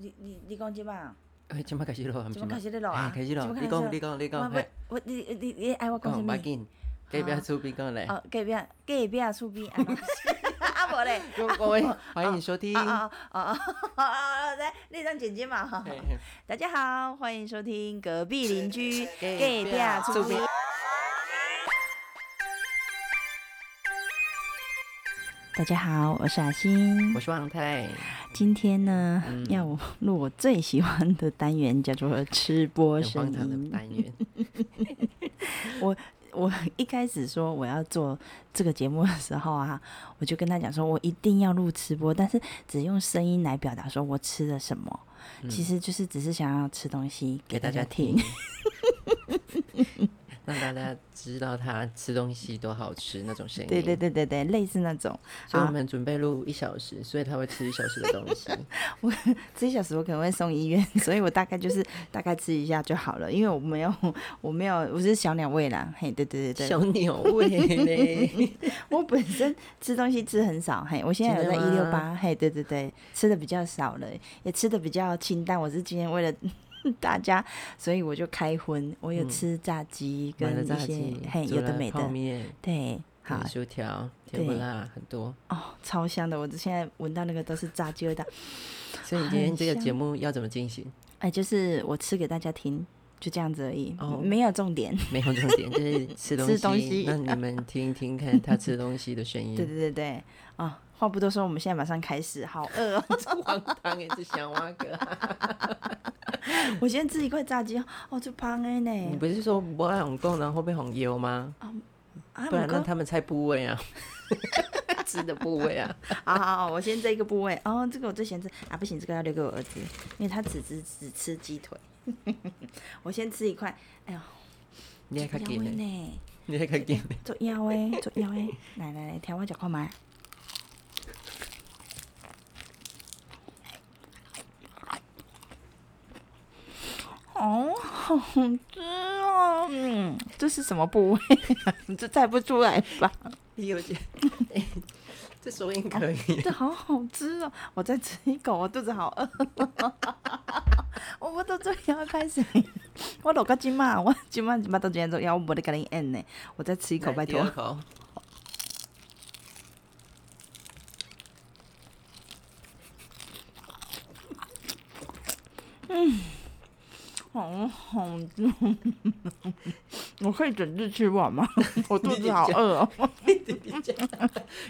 你你你讲即嘛？哎，即摆开始录，即摆开始咧录啊？开始录。你讲，你讲，你讲，我我你你你爱我讲啥物？别紧，隔壁厝边讲咧。哦，隔壁隔壁厝边。啊 无咧。各位，欢迎收听。哦哦哦哦哦，来，你当剪辑嘛哈。大家好，欢迎收听隔壁邻居隔壁厝边。大家好，我是阿星，我是王太。今天呢，要录我最喜欢的单元，叫做吃播声音单元。我我一开始说我要做这个节目的时候啊，我就跟他讲说，我一定要录吃播，但是只用声音来表达说我吃了什么，其实就是只是想要吃东西给大家听。让大家知道他吃东西多好吃那种声音。对对对对对，类似那种。所以我们准备录一小时，所以他会吃一小时的东西。我吃一小时，我可能会送医院，所以我大概就是大概吃一下就好了，因为我没有我没有我是小鸟胃啦。嘿，对对对对，小鸟胃嘞。我本身吃东西吃很少，嘿，我现在有在一六八，嘿，对对对，吃的比较少了，也吃的比较清淡。我是今天为了。大家，所以我就开荤，我有吃炸鸡跟一些嘿有的没的，对，好薯条，甜不辣很多哦，超香的，我现在闻到那个都是炸鸡味道。所以你今天这个节目要怎么进行？哎，就是我吃给大家听，就这样子而已，哦，没有重点，没有重点，就是 吃东西，那你们听一听看他吃东西的声音。对对对对，啊。话不多说，我们现在马上开始。好饿哦！荒唐也是小蛙哥。我先吃一块炸鸡哦，这胖的呢。你不是说不爱红豆，然后被红油吗？不然让他们猜部位啊，吃的部位啊。好好好，我先这一个部位。哦，这个我最喜欢吃啊，不行，这个要留给我儿子，因为他只只只吃鸡腿。我先吃一块。哎呦，你还可以呢？你还可以做腰诶，做腰诶。来来来，挑我脚看麦。哦，好吃哦！嗯，这是什么部位？你这猜不出来吧？有点，这手音可以。这好好吃哦！我再吃一口，我肚子好饿。我我都最要开始，我落个今嘛，我今晚今晚都今天做，要我没得跟你演呢。我再吃一口，拜托。嗯。好好吃，我可以整只吃完吗？我肚子好饿哦。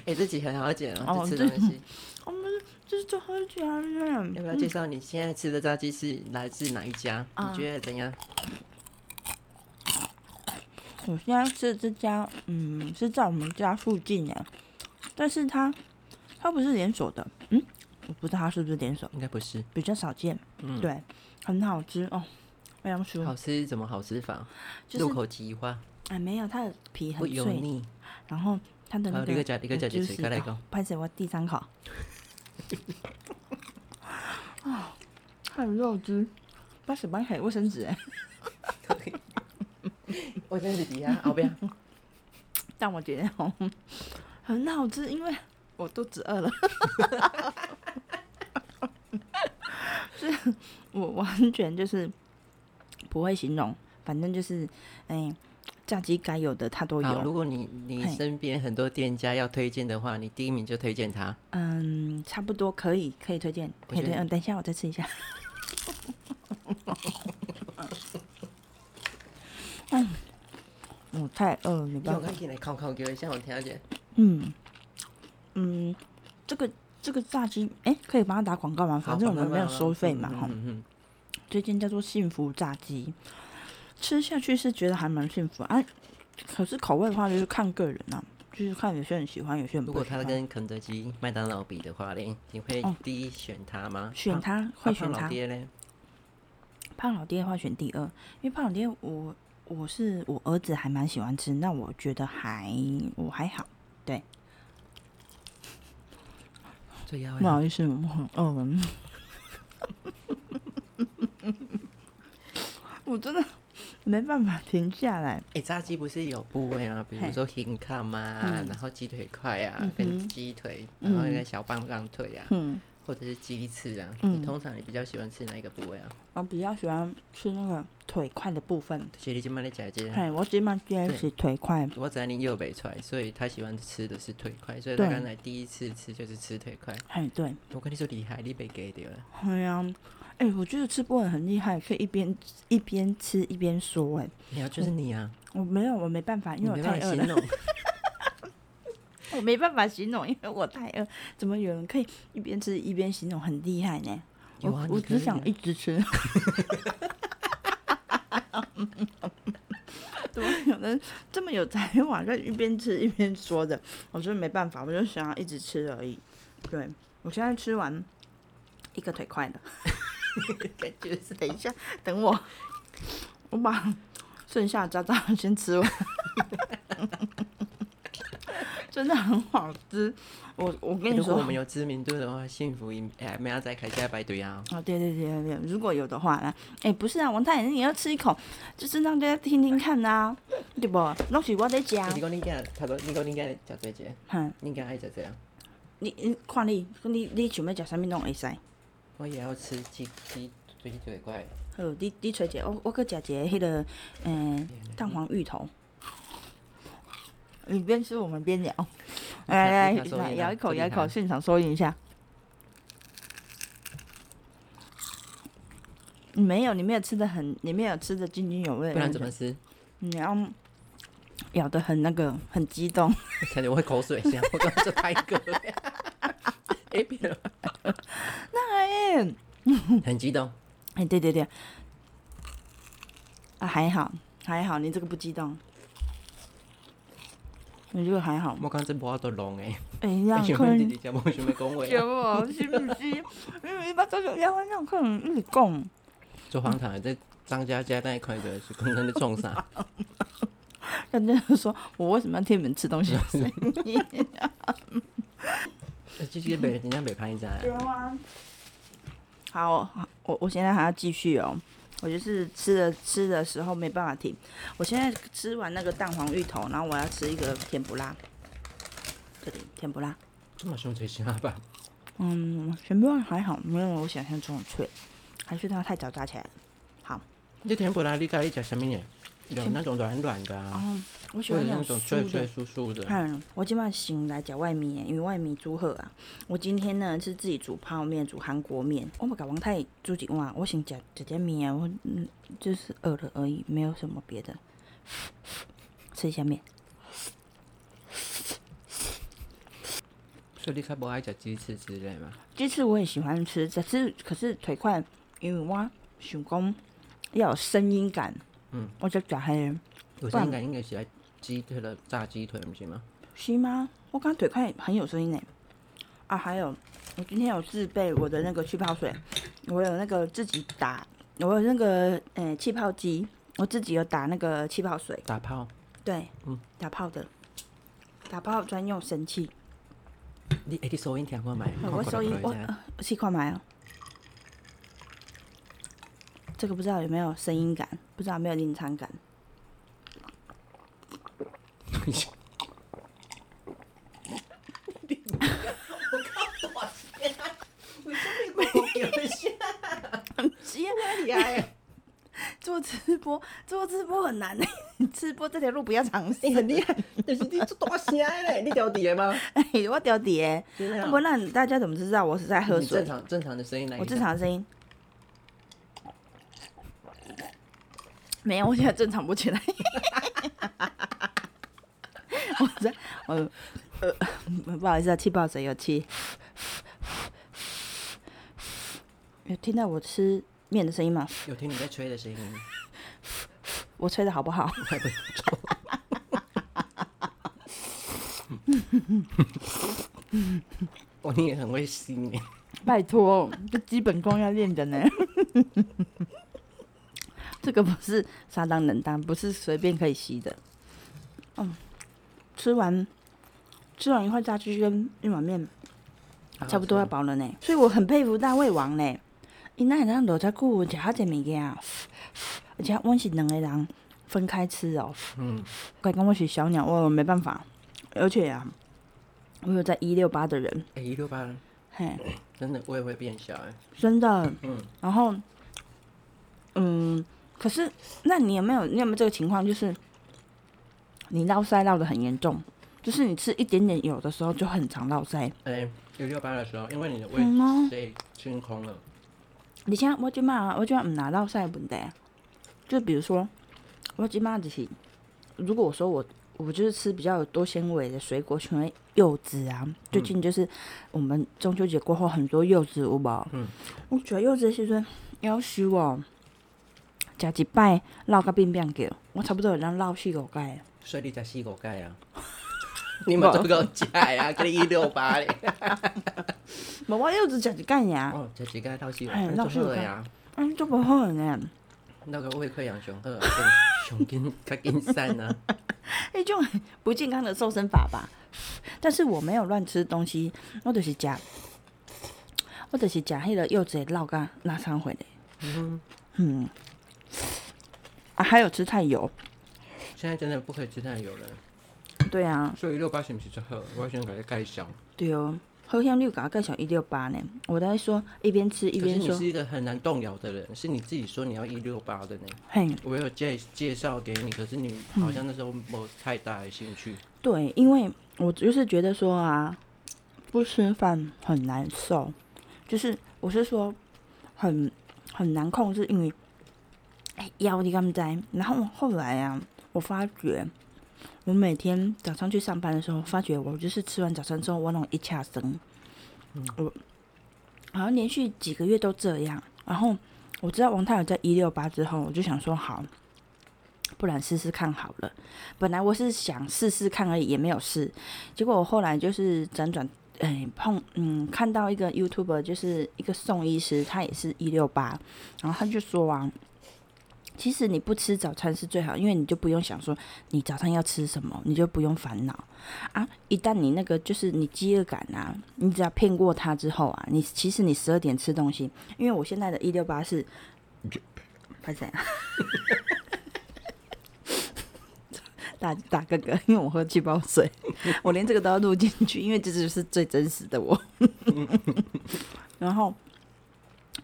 哎，这几很好捡哦，吃东西。我们这是最好家人。要不要介绍你现在吃的炸鸡是来自哪一家？你觉得怎样？我现在吃这家，嗯，是在我们家附近的，但是它它不是连锁的，嗯，我不知道它是不是连锁，应该不是，比较少见。嗯，对，很好吃哦。好吃，怎么好吃法？入口即化。哎，没有，它的皮很脆，然后它的那个就是拍成我第三口。啊，还有肉汁，八十八还有卫生纸哎。卫生纸底下后边。但我觉得哦，很好吃，因为我肚子饿了。是我完全就是。不会形容，反正就是，哎，炸鸡该有的它都有。如果你你身边很多店家要推荐的话，你第一名就推荐它。嗯，差不多可以，可以推荐，可以推。嗯，等一下我再吃一下。嗯，我太饿了，你不要。看起来烤烤给我一下，我听见。嗯嗯，这个这个炸鸡，哎，可以帮他打广告吗？反正我们没有收费嘛，哈。这间叫做幸福炸鸡，吃下去是觉得还蛮幸福啊。可是口味的话，就是看个人啊，就是看有些人喜欢，有些人不。如果他跟肯德基、麦当劳比的话嘞，你会第一选他吗？选他会选它。胖老爹嘞？胖老爹的话选第二，因为胖老爹我我是我儿子还蛮喜欢吃，那我觉得还我还好，对。不好意思，我很饿。我真的没办法停下来。哎，炸鸡不是有部位吗？比如说心肝嘛，然后鸡腿块啊，跟鸡腿，然后那个小棒棒腿啊，或者是鸡翅啊。嗯，通常你比较喜欢吃哪一个部位啊？我比较喜欢吃那个腿块的部分。其实你今麦在夹这？嘿，我今麦夹的是腿块。我知道你右北出来，所以他喜欢吃的是腿块，所以他刚才第一次吃就是吃腿块。哎，对。我跟你说厉害，你被给掉了。对啊，哎，我觉得吃播很厉害，可以一边一边吃一边说。哎，你要就是你啊！我没有，我没办法，因为我太饿了。我没办法形容，因为我太饿。怎么有人可以一边吃一边形容，很厉害呢？我我只想一直吃。怎么有人这么有才华，在一边吃一边说的？我觉得没办法，我就想要一直吃而已。对我现在吃完一个腿快了，感觉是等一下，等我，我把剩下渣渣先吃完。真的很好吃，我我跟你说，如果我们有知名度的话，幸福一哎，没要再开下排队啊！哦，对对对对，如果有的话呢？哎，不是啊，王太，你要吃一口，就是让大家听听看呐，对不？拢是我在讲。你讲你今他说你讲你今日食这些，哼，你今日爱食这样？你你看你，你你想要食啥物拢会使。我也要吃鸡鸡最最怪。好，你你找一个，我我搁食一个迄个，嗯，蛋黄芋头。你边吃我们边聊，来来来，咬一口，咬一口，现场收音一下。没有，你没有吃的很，你没有吃的津津有味。不然怎么吃？你要咬的很那个，很激动。感觉我会口水像我刚刚就拍嗝。哎，别了。那还很激动。哎，对对对。啊，还好，还好，你这个不激动。你这个还好。我刚才无法度弄诶。哎呀，可能。弟弟讲无想要讲话。有无？是不是？因为一般都是两万两可能一直讲。做荒唐的，在张家家那一块的是刚刚在撞啥？人家说我为什么要听你们吃东西的声音？继续北，人家北拍一张。有啊。好，我我现在还要继续哦。我就是吃的吃的时候没办法停。我现在吃完那个蛋黄芋头，然后我要吃一个甜不辣。这里甜不辣。这么凶才行吧？嗯，甜不辣还好，没有我想象中的脆，还是它太早炸起来了。好。这甜不辣你家里吃什么呢？有那种软软的啊。我喜欢那种脆脆酥酥的。嗯，我今晚醒来讲外面，因为外面煮好啊。我今天呢是自己煮泡面，煮韩国面。我不搞王太煮一碗，我先吃这点面，我嗯就是饿了而已，没有什么别的。吃一下面。所以你较不爱吃鸡翅之类吗？鸡翅我也喜欢吃，只是可是腿块，因为我想讲要有声音感，嗯，我就加黑。有声音感应该是来。鸡腿的炸鸡腿不行吗？是吗？我刚腿快很有声音呢。啊，还有，我今天有自备我的那个气泡水，我有那个自己打，我有那个诶气泡机，我自己有打那个气泡水。打泡？对，嗯，打泡的，打泡专用神器。你诶，你收音听过没？我收音，我试看买哦。这个不知道有没有声音感，不知道有没有临场感。我靠！多钱？为什么没有钱？钱哪里来？做直播，做直播很难诶。直播这条路不要尝试。很厉害，但是你做大声嘞！你掉底吗？哎，我掉底。不那大家怎么知道我是在喝水？正常正常的声音来。我正常声音。没有，我现在正常不起来。我在，我呃，不好意思啊，气泡水有气。有听到我吃面的声音吗？有听你在吹的声音。我吹的好不好？我你也很会吸呢。拜托，这基本功要练的呢。这个不是沙当冷当，不是随便可以吸的。嗯。吃完，吃完一块炸鸡跟一碗面，差不多要饱了呢。所以我很佩服大胃王呢，因那让落在久食好济物件，而且我是两个人分开吃哦。嗯，该讲我是小鸟，我没办法。而且啊，我有在一六八的人。哎，一六八。嘿，真的胃会变小哎，真的，嗯，然后，嗯，可是那你有没有你有没有这个情况，就是你绕腮绕的很严重，就是你吃一点点油的时候就很常绕腮。哎，有六八的时候，因为你的胃被清空了。你像我今嘛，我今嘛唔拿绕腮问题，就比如说我今嘛就是，如果我说我。我就是吃比较有多纤维的水果，像柚子啊。最近就是我们中秋节过后很多柚子，有无？嗯。我觉得柚子时阵要修哦，食一摆烙个变变叫，我差不多有人烙四五盖。所以你才四五盖啊？你们都够食啊？给你一六八嘞。无我柚子食一盖呀。哦，食一盖到四五盖，做好呀。嗯，做不好呢。那个胃溃疡上好，上紧较紧散啊。一 种不健康的瘦身法吧，但是我没有乱吃东西，我就是食，我就是食迄个柚子的老干拉肠回来。嗯嗯，啊，还有吃菜油。现在真的不可以吃太油了。对啊。所以一六八是不是最好？我先给你介绍。对哦。好像你有给他介绍一六八呢，我在说一边吃一边说。你是一个很难动摇的人，是你自己说你要一六八的呢。嘿，我有介介绍给你，可是你好像那时候没太大的兴趣。对，因为我就是觉得说啊，不吃饭很难受，就是我是说很很难控制，因为哎腰你刚在，然后后来啊，我发觉。我每天早上去上班的时候，发觉我就是吃完早餐之后，我那种一掐生，我好像连续几个月都这样。然后我知道王太有在一六八之后，我就想说好，不然试试看好了。本来我是想试试看而已，也没有试。结果我后来就是辗转哎碰嗯看到一个 YouTube，就是一个宋医师，他也是一六八，然后他就说啊。其实你不吃早餐是最好，因为你就不用想说你早上要吃什么，你就不用烦恼啊。一旦你那个就是你饥饿感啊，你只要骗过他之后啊，你其实你十二点吃东西，因为我现在的一六八是，拍谁啊？大大哥哥，因为我喝气泡水，我连这个都要录进去，因为这就是最真实的我。然后。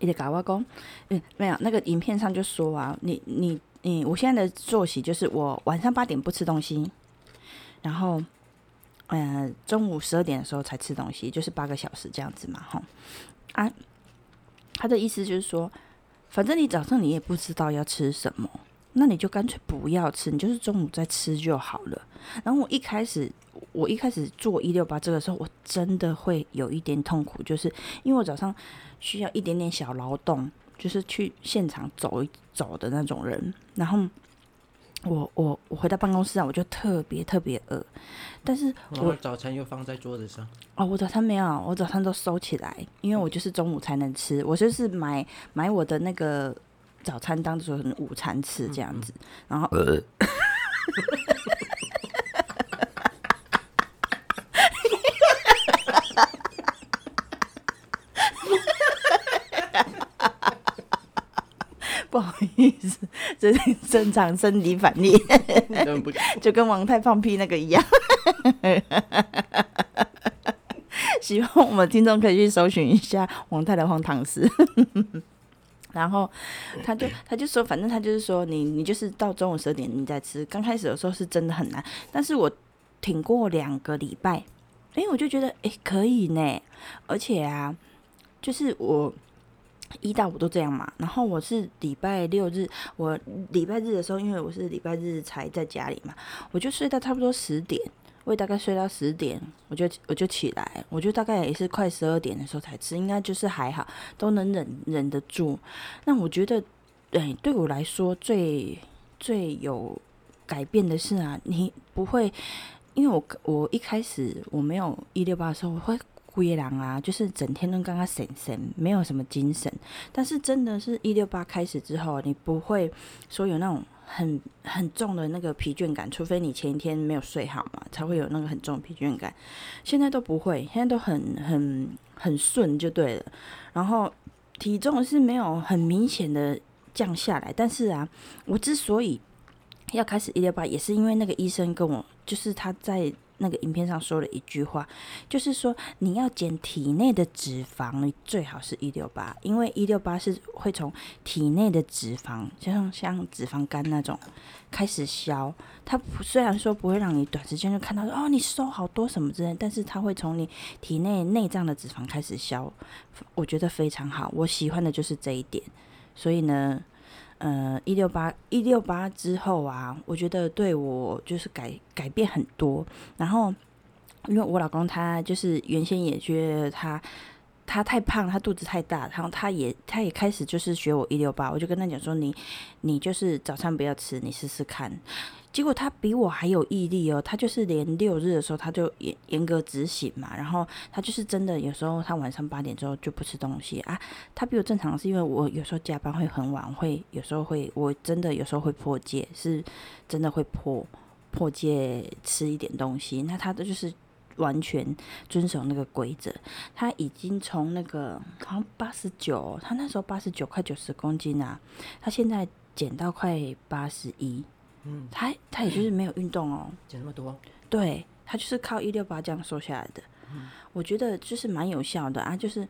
一直搞我讲，嗯，没有那个影片上就说啊，你你你，我现在的作息就是我晚上八点不吃东西，然后，嗯，中午十二点的时候才吃东西，就是八个小时这样子嘛，吼，啊，他的意思就是说，反正你早上你也不知道要吃什么，那你就干脆不要吃，你就是中午再吃就好了。然后我一开始，我一开始做一六八这个时候，我真的会有一点痛苦，就是因为我早上。需要一点点小劳动，就是去现场走一走的那种人。然后我我我回到办公室啊，我就特别特别饿。但是我早餐又放在桌子上。哦，我早餐没有，我早餐都收起来，因为我就是中午才能吃。我就是买买我的那个早餐当做午餐吃这样子。然后。不好意思，这是正常生理反应，就跟王太放屁那个一样。希望我们听众可以去搜寻一下王太的荒唐事。然后他就他就说，反正他就是说，你你就是到中午十二点你再吃。刚开始的时候是真的很难，但是我挺过两个礼拜，哎，我就觉得哎可以呢，而且啊，就是我。一到五都这样嘛，然后我是礼拜六日，我礼拜日的时候，因为我是礼拜日才在家里嘛，我就睡到差不多十点，我大概睡到十点，我就我就起来，我就大概也是快十二点的时候才吃，应该就是还好，都能忍忍得住。那我觉得，对对我来说最最有改变的是啊，你不会，因为我我一开始我没有一六八的时候，我会。灰狼啊，就是整天都刚刚神神，没有什么精神。但是真的是一六八开始之后，你不会说有那种很很重的那个疲倦感，除非你前一天没有睡好嘛，才会有那个很重的疲倦感。现在都不会，现在都很很很顺就对了。然后体重是没有很明显的降下来，但是啊，我之所以要开始一六八，也是因为那个医生跟我，就是他在。那个影片上说了一句话，就是说你要减体内的脂肪，最好是一六八，因为一六八是会从体内的脂肪，就像像脂肪肝那种开始消。它虽然说不会让你短时间就看到哦你瘦好多什么之类，但是它会从你体内内脏的脂肪开始消，我觉得非常好，我喜欢的就是这一点。所以呢。呃，一六八一六八之后啊，我觉得对我就是改改变很多。然后，因为我老公他就是原先也觉得他他太胖，他肚子太大，然后他也他也开始就是学我一六八，我就跟他讲说，你你就是早餐不要吃，你试试看。结果他比我还有毅力哦，他就是连六日的时候他就严严格执行嘛，然后他就是真的有时候他晚上八点之后就不吃东西啊。他比我正常是因为我有时候加班会很晚，会有时候会我真的有时候会破戒，是真的会破破戒吃一点东西。那他的就是完全遵守那个规则，他已经从那个好像八十九，他那时候八十九块九十公斤啊，他现在减到快八十一。嗯，他他也就是没有运动哦，减那么多，对他就是靠一六八这样瘦下来的。嗯，我觉得就是蛮有效的啊，就是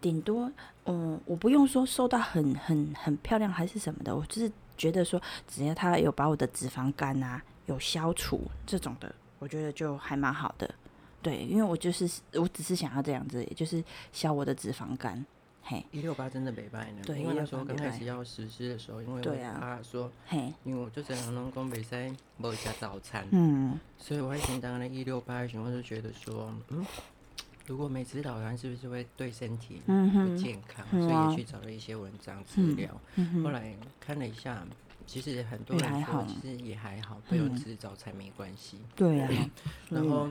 顶多嗯，我不用说瘦到很很很漂亮还是什么的，我就是觉得说只要他有把我的脂肪肝啊有消除这种的，我觉得就还蛮好的。对，因为我就是我只是想要这样子，也就是消我的脂肪肝。一六八真的没败呢，因为那时候刚开始要实施的时候，因为我怕说，因为我就在阳农工比赛没加早餐，嗯，所以我还想当了一六八的时候就觉得说，嗯，如果没吃早餐是不是会对身体不健康？所以也去找了一些文章资料，后来看了一下，其实很多人说其实也还好，不用吃早餐没关系。对啊，然后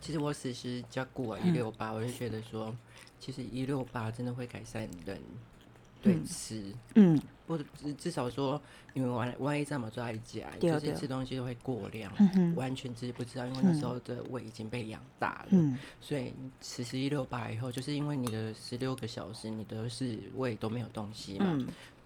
其实我此时加过一六八，我就觉得说。其实一六八真的会改善人对吃，嗯，或者至至少说，因为万万一这么抓一家，就是吃东西都会过量，完全自己不知道，因为那时候的胃已经被养大了，所以此时一六八以后，就是因为你的十六个小时，你的是胃都没有东西嘛，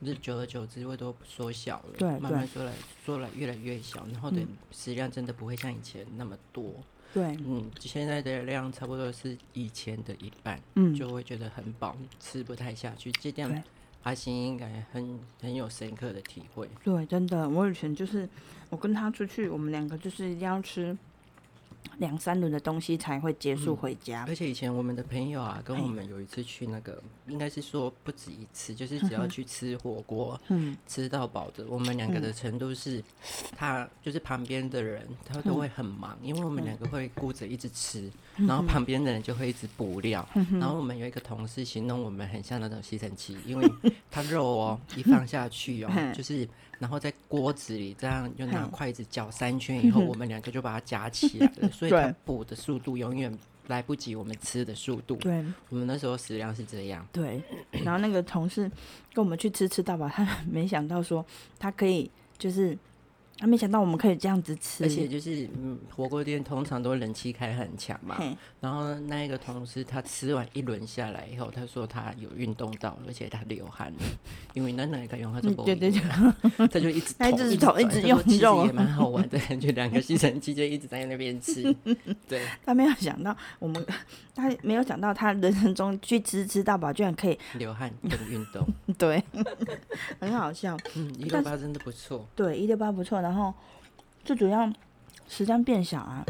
是久而久之胃都缩小了，对，慢慢缩来缩来越来越小，然后的食量真的不会像以前那么多。对，嗯，现在的量差不多是以前的一半，嗯，就会觉得很饱，吃不太下去。这点阿星应该很很有深刻的体会。对，真的，我以前就是我跟他出去，我们两个就是一定要吃。两三轮的东西才会结束回家。而且以前我们的朋友啊，跟我们有一次去那个，应该是说不止一次，就是只要去吃火锅，嗯，吃到饱的，我们两个的程度是，他就是旁边的人，他都会很忙，因为我们两个会顾着一直吃，然后旁边的人就会一直补料。然后我们有一个同事形容我们很像那种吸尘器，因为 他肉哦一放下去哦，就是。然后在锅子里这样就拿筷子搅三圈以后，我们两个就把它夹起来了，所 以它补的速度永远来不及我们吃的速度。对，我们那时候食量是这样。对，然后那个同事跟我们去吃吃到饱，他没想到说他可以就是。他没想到我们可以这样子吃，而且就是嗯，火锅店通常都人气开很强嘛。然后那一个同事他吃完一轮下来以后，他说他有运动到，而且他流汗了，因为那哪个用他就不对对对，他就一直 他一直一直用肉，也蛮好玩的，就两个吸尘器就一直在那边吃。对，他没有想到我们，他没有想到他人生中去吃吃到饱居然可以流汗跟运动，对，很好笑。嗯，一六八真的不错，对，一六八不错的。然后最主要时间变小啊，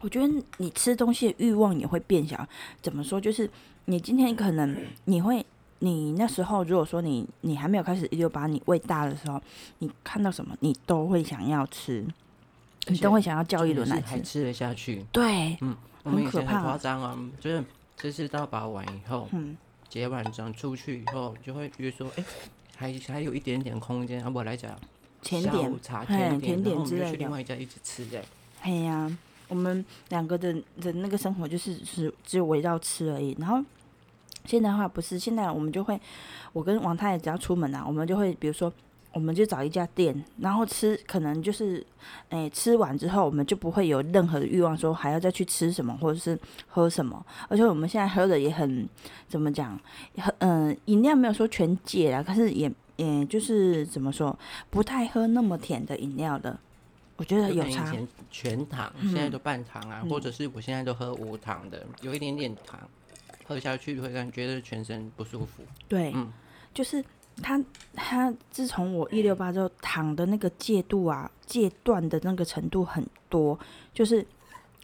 我觉得你吃东西的欲望也会变小。怎么说？就是你今天可能你会，你那时候如果说你你还没有开始一六八，你胃大的时候，你看到什么你都会想要吃，你都会想要叫一轮来吃，还吃得下去。对，嗯，很可怕，夸张啊！就是吃吃到把完以后，嗯，结完账出去以后，就会觉得说，哎，还还有一点点空间，啊，我来讲。甜点，甜甜点之类的。另外一家一直吃的。哎呀，我们两个的的那个生活就是是只有围绕吃而已。然后现在的话不是，现在我们就会，我跟王太太只要出门啊，我们就会比如说，我们就找一家店，然后吃，可能就是，哎，吃完之后我们就不会有任何的欲望说还要再去吃什么或者是喝什么。而且我们现在喝的也很怎么讲，很嗯，饮料没有说全戒了，可是也。嗯，就是怎么说，不太喝那么甜的饮料的，我觉得有差。以前全糖，现在都半糖啊，或者是我现在都喝无糖的，有一点点糖，喝下去会感觉得全身不舒服。对，嗯就是它它自从我一六八之后，糖的那个戒度啊，戒断的那个程度很多，就是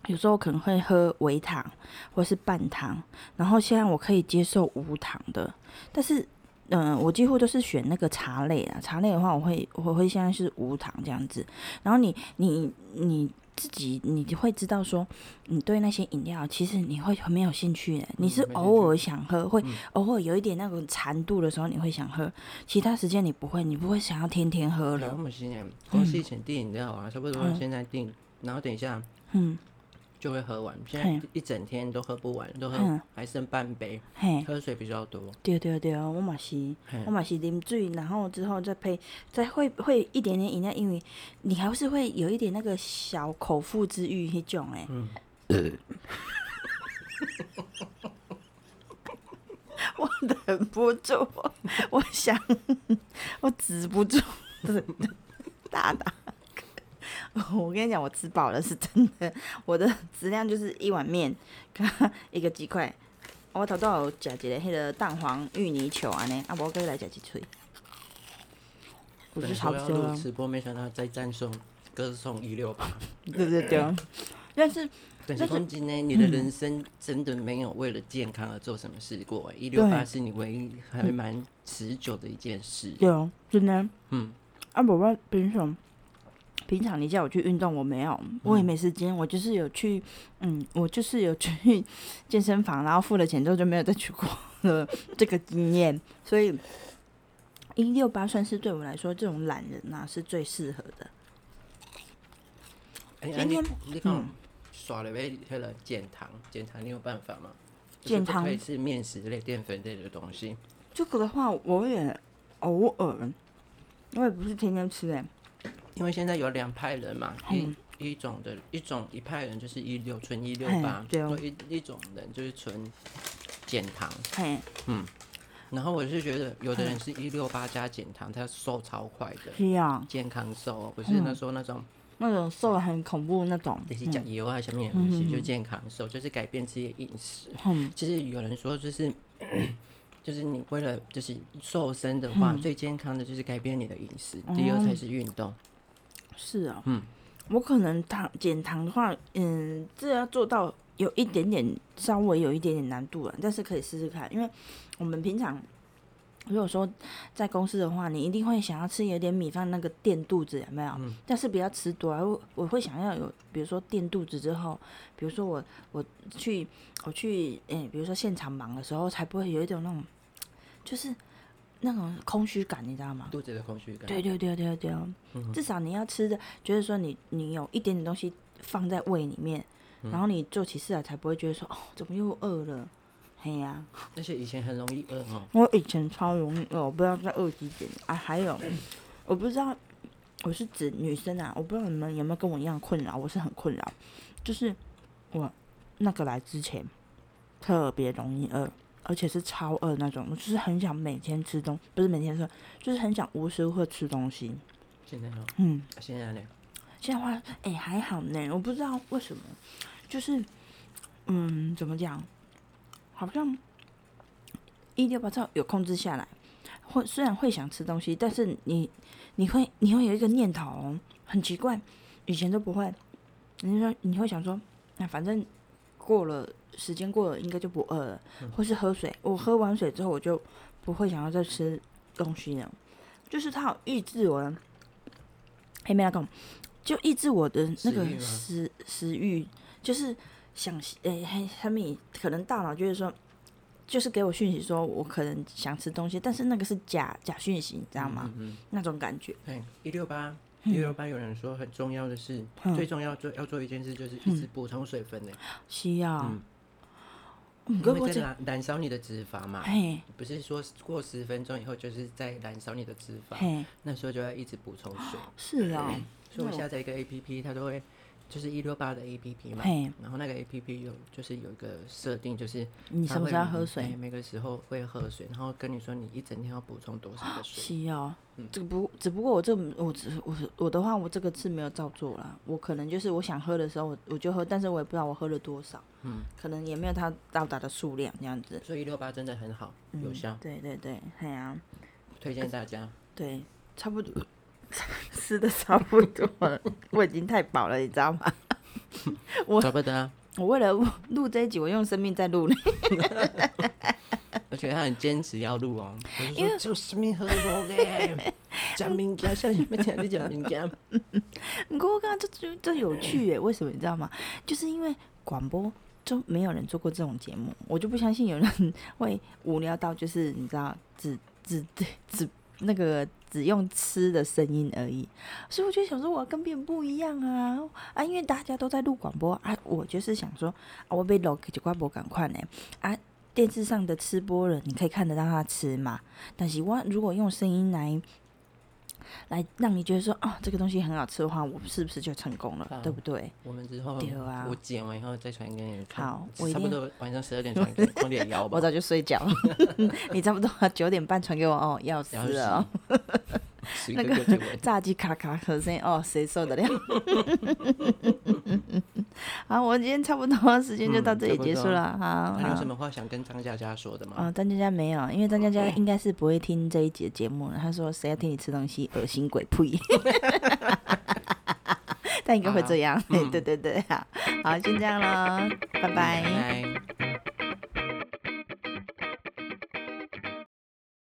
有时候可能会喝微糖或是半糖，然后现在我可以接受无糖的，但是。嗯，我几乎都是选那个茶类啊。茶类的话，我会我会现在是无糖这样子。然后你你你自己你会知道说，你对那些饮料其实你会很没有兴趣的。你是偶尔想喝，会偶尔有一点那种馋度的时候你会想喝，其他时间你不会，你不会想要天天喝了。我们现在光是以前订饮料啊，差不多嗯现在订，然后等一下嗯，就会喝完，现在一整天都喝不完，都喝嗯还剩半杯，嘿，喝水比较多。对对对，我嘛是，我嘛是啉水，然后之后再配，再会会一点点饮料，因为你还是会有一点那个小口腹之欲那种诶。嗯 我忍不住，我想，我止不住大大。我跟你讲，我吃饱了是真的，我的质量就是一碗面加一个鸡块。我头都有食一个迄个蛋黄芋泥球安尼，啊，无再来食一喙。我就本来说要差不多了，录直播，没想到再赞颂歌颂一六八。对对对。但是 但是关键呢，你的人生真的没有为了健康而做什么事过。一六八是你唯一还蛮持久的一件事。对哦，真的。嗯，啊，我我平常平常你叫我去运动，我没有，我嗯也没时间。我就是有去，嗯，我就是有去 健身房，然后付了钱之后就没有再去过了 这个经验。所以一六八算是对我来说，这种懒人啊是最适合的。今天你你看嗯耍了为为了减糖，减糖你有办法吗？减糖可以吃面食类、淀粉类的东西。这个的话，我也偶尔，我也不是天天吃诶、因为现在有两派人嘛，嗯。一一种的一种一派人就是一六纯一六八，对。哦一一种人就是纯减糖。嗯，然后我是觉得有的人是一六八加减糖，他瘦超快的，是啊，健康瘦哦，不是嗯。那时候那种那种瘦的很恐怖那种。就是讲油啊什么的东西，就健康瘦，就是改变自己的饮食。嗯，其实有人说，就是 就是你为了就是瘦身的话，最健康的就是改变你的饮食，第二才是运动。是啊，嗯，我可能糖减糖的话，嗯，这要做到有一点点稍微有一点点难度了，但是可以试试看，因为我们平常如果说在公司的话，你一定会想要吃有点米饭那个垫肚子，有没有？但是不要吃多啊，我我会想要有，比如说垫肚子之后，比如说我我去我去，诶、比如说现场忙的时候，才不会有一种那种就是那种空虚感，你知道吗？肚子的空虚感。对对对对对，至少你要吃的，觉得说你你有一点点东西放在胃里面，然后你做起事来才不会觉得说哦，怎么又饿了？嘿呀、而且以前很容易饿哦。我以前超容易饿，我不知道在饿几点啊。还有，我不知道我是指女生啊，我不知道你们有没有跟我一样困扰，我是很困扰，就是我那个来之前特别容易饿。而且是超饿那种，我就是很想每天吃东，不是每天吃，就是很想无时无刻吃东西。现在呢，嗯，现在呢？现在话，哎、还好呢，我不知道为什么，就是，嗯，怎么讲，好像一六八照有控制下来，会虽然会想吃东西，但是你你会你会有一个念头哦，很奇怪，以前都不会，你说你会想说，那、反正过了时间过了，应该就不饿了，或是喝水，我喝完水之后我就不会想要再吃东西了，就是它有抑制我的，黑妹来讲。就抑制我的那个食食食欲，就是想诶，嘿、他们可能大脑就是说，就是给我讯息说我可能想吃东西，但是那个是假假讯息，你知道吗？嗯那种感觉，对，一六八。一六八有人说很重要的是，嗯。最重要做要做一件事就是一直补充水分的，需要。嗯。嗯，因为在燃燃烧你的脂肪嘛。嘿，不是说过十分钟以后就是在燃烧你的脂肪，那时候就要一直补充水。是啊、所以我下载一个 A P P，它都会就是一六八的 A P P 嘛，然后那个 A P P 有就是有一个设定，就是你什么时候喝水？每个时候会喝水，然后跟你说你一整天要补充多少的水。是哦，这个不只不过我这我只我我的话我这个次没有照做啦，我可能就是我想喝的时候我我就喝，但是我也不知道我喝了多少，嗯，可能也没有它到达的数量这样子。所以一六八真的很好，有效。对对对，对啊，推荐大家。对，差不多。吃的差不多了，我已经太饱了，你知道吗？我差不多。我为了录这一集，我用生命在录呢。而且他很坚持要录哦，因为就生命喝多嘞，讲名家，像你们听你讲名家。你给我看，这这这有趣耶？为什么你知道吗？就是因为广播就没有人做过这种节目，我就不相信有人会无聊到就是你知道，只只只那个。只用吃的声音而已，所以我就想说，我要跟别人不一样啊啊！因为大家都在录广播啊，我就是想说，啊，我被录就快播赶快呢啊！电视上的吃播了，你可以看得到他吃嘛，但是我如果用声音来。来让你觉得说哦，这个东西很好吃的话，我是不是就成功了？对不对？我们之后我剪完以后再传给你看。好，我差不多晚上十二点传给你，点腰吧。我早就睡觉了。你差不多九点半传给我哦，要死了。那个 炸鸡咔咔的声哦，谁受得了？好，我今天差不多时间就到这里结束了。好，有什么话想跟张佳佳说的吗？啊，张佳佳没有，因为张佳佳应该是不会听这一集的节目了。他说：“谁要听你吃东西，恶心鬼呸！” 但应该会这样。对对对，好，好，先这样了，拜拜。